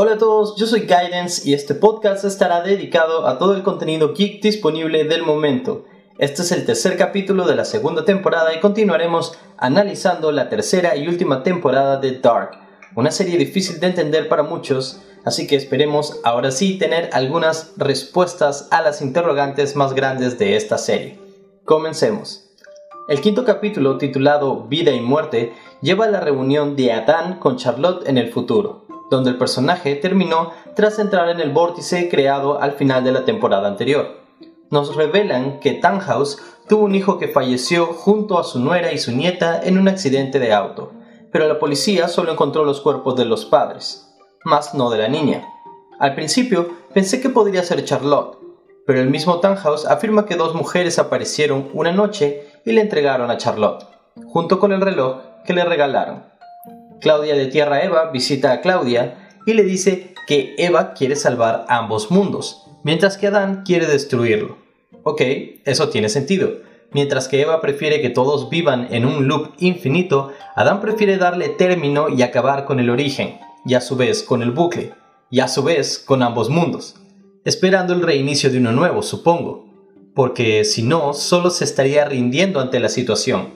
Hola a todos, yo soy Guidance y este podcast estará dedicado a todo el contenido geek disponible del momento. Este es el tercer capítulo de la segunda temporada y continuaremos analizando la tercera y última temporada de Dark, una serie difícil de entender para muchos, así que esperemos ahora sí tener algunas respuestas a las interrogantes más grandes de esta serie. Comencemos. El quinto capítulo, titulado Vida y Muerte, lleva a la reunión de Adán con Charlotte en el futuro donde el personaje terminó tras entrar en el vórtice creado al final de la temporada anterior. Nos revelan que Tannhaus tuvo un hijo que falleció junto a su nuera y su nieta en un accidente de auto, pero la policía solo encontró los cuerpos de los padres, más no de la niña. Al principio pensé que podría ser Charlotte, pero el mismo Tannhaus afirma que dos mujeres aparecieron una noche y le entregaron a Charlotte, junto con el reloj que le regalaron. Claudia de Tierra Eva visita a Claudia y le dice que Eva quiere salvar ambos mundos, mientras que Adán quiere destruirlo. Ok, eso tiene sentido. Mientras que Eva prefiere que todos vivan en un loop infinito, Adán prefiere darle término y acabar con el origen, y a su vez con el bucle, y a su vez con ambos mundos, esperando el reinicio de uno nuevo, supongo, porque si no, solo se estaría rindiendo ante la situación.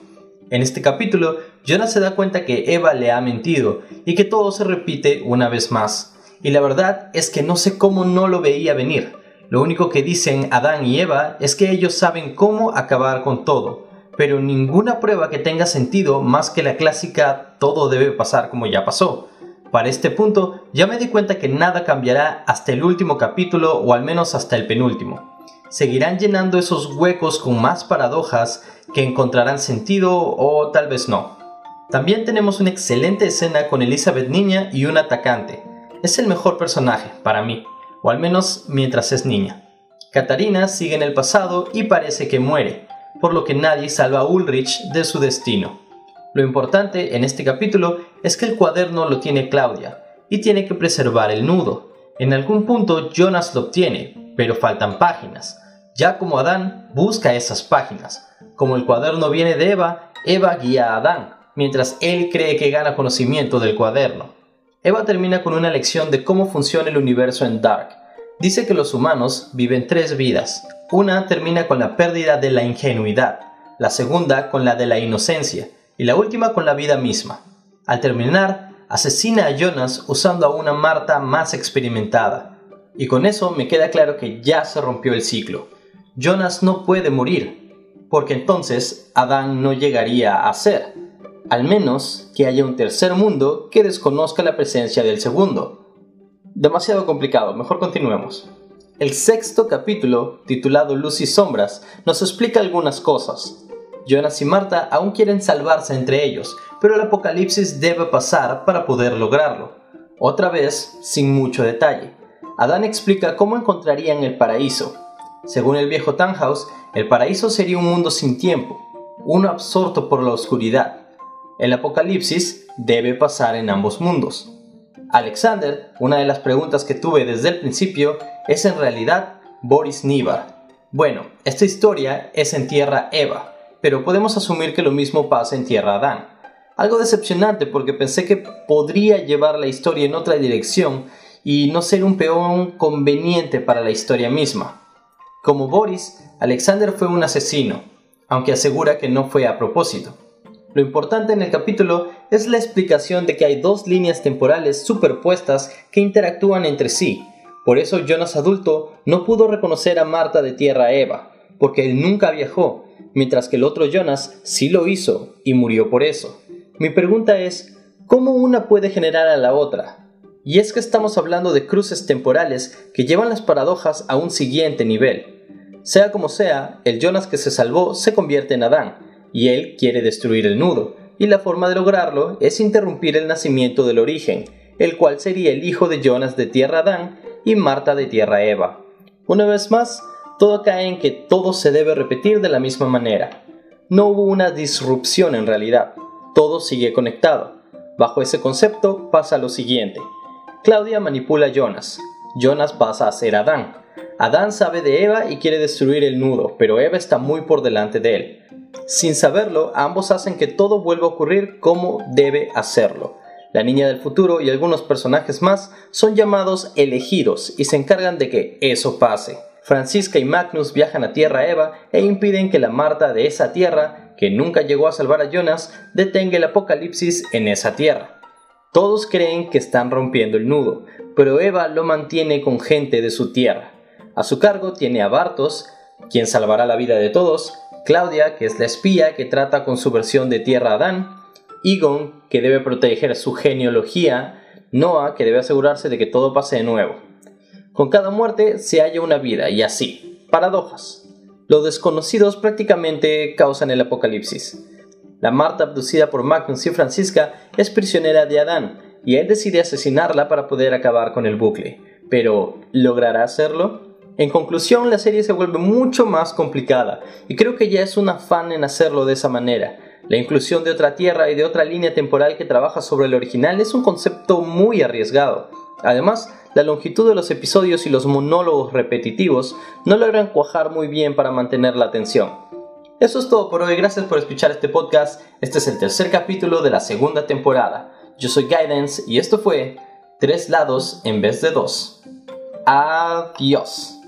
En este capítulo, Jonas se da cuenta que Eva le ha mentido y que todo se repite una vez más. Y la verdad es que no sé cómo no lo veía venir. Lo único que dicen Adán y Eva es que ellos saben cómo acabar con todo, pero ninguna prueba que tenga sentido más que la clásica todo debe pasar como ya pasó. Para este punto ya me di cuenta que nada cambiará hasta el último capítulo o al menos hasta el penúltimo seguirán llenando esos huecos con más paradojas que encontrarán sentido o tal vez no. También tenemos una excelente escena con Elizabeth niña y un atacante. Es el mejor personaje, para mí, o al menos mientras es niña. Katarina sigue en el pasado y parece que muere, por lo que nadie salva a Ulrich de su destino. Lo importante en este capítulo es que el cuaderno lo tiene Claudia y tiene que preservar el nudo. En algún punto Jonas lo obtiene, pero faltan páginas. Ya como Adán busca esas páginas. Como el cuaderno viene de Eva, Eva guía a Adán, mientras él cree que gana conocimiento del cuaderno. Eva termina con una lección de cómo funciona el universo en Dark. Dice que los humanos viven tres vidas. Una termina con la pérdida de la ingenuidad, la segunda con la de la inocencia y la última con la vida misma. Al terminar, asesina a Jonas usando a una Marta más experimentada. Y con eso me queda claro que ya se rompió el ciclo. Jonas no puede morir, porque entonces Adán no llegaría a ser, al menos que haya un tercer mundo que desconozca la presencia del segundo. Demasiado complicado, mejor continuemos. El sexto capítulo, titulado Luz y Sombras, nos explica algunas cosas. Jonas y Marta aún quieren salvarse entre ellos, pero el apocalipsis debe pasar para poder lograrlo. Otra vez, sin mucho detalle. Adán explica cómo encontrarían el paraíso, según el viejo Tannhaus, el paraíso sería un mundo sin tiempo, uno absorto por la oscuridad. El apocalipsis debe pasar en ambos mundos. Alexander, una de las preguntas que tuve desde el principio, es en realidad Boris Nivar. Bueno, esta historia es en Tierra Eva, pero podemos asumir que lo mismo pasa en Tierra Adán. Algo decepcionante porque pensé que podría llevar la historia en otra dirección y no ser un peón conveniente para la historia misma. Como Boris, Alexander fue un asesino, aunque asegura que no fue a propósito. Lo importante en el capítulo es la explicación de que hay dos líneas temporales superpuestas que interactúan entre sí. Por eso Jonas adulto no pudo reconocer a Marta de Tierra Eva, porque él nunca viajó, mientras que el otro Jonas sí lo hizo y murió por eso. Mi pregunta es, ¿cómo una puede generar a la otra? Y es que estamos hablando de cruces temporales que llevan las paradojas a un siguiente nivel. Sea como sea, el Jonas que se salvó se convierte en Adán, y él quiere destruir el nudo, y la forma de lograrlo es interrumpir el nacimiento del origen, el cual sería el hijo de Jonas de tierra Adán y Marta de tierra Eva. Una vez más, todo cae en que todo se debe repetir de la misma manera. No hubo una disrupción en realidad, todo sigue conectado. Bajo ese concepto pasa lo siguiente. Claudia manipula a Jonas. Jonas pasa a ser Adán. Adán sabe de Eva y quiere destruir el nudo, pero Eva está muy por delante de él. Sin saberlo, ambos hacen que todo vuelva a ocurrir como debe hacerlo. La niña del futuro y algunos personajes más son llamados elegidos y se encargan de que eso pase. Francisca y Magnus viajan a Tierra Eva e impiden que la Marta de esa Tierra, que nunca llegó a salvar a Jonas, detenga el apocalipsis en esa Tierra. Todos creen que están rompiendo el nudo, pero Eva lo mantiene con gente de su tierra. A su cargo tiene a Bartos, quien salvará la vida de todos, Claudia, que es la espía que trata con su versión de Tierra Adán, Egon, que debe proteger su genealogía, Noah, que debe asegurarse de que todo pase de nuevo. Con cada muerte se halla una vida y así, paradojas. Los desconocidos prácticamente causan el apocalipsis. La Marta abducida por Magnus y Francisca es prisionera de Adán y él decide asesinarla para poder acabar con el bucle. Pero, ¿logrará hacerlo? En conclusión, la serie se vuelve mucho más complicada y creo que ya es un afán en hacerlo de esa manera. La inclusión de otra tierra y de otra línea temporal que trabaja sobre el original es un concepto muy arriesgado. Además, la longitud de los episodios y los monólogos repetitivos no logran cuajar muy bien para mantener la atención. Eso es todo por hoy, gracias por escuchar este podcast. Este es el tercer capítulo de la segunda temporada. Yo soy Guidance y esto fue Tres lados en vez de dos. Adiós.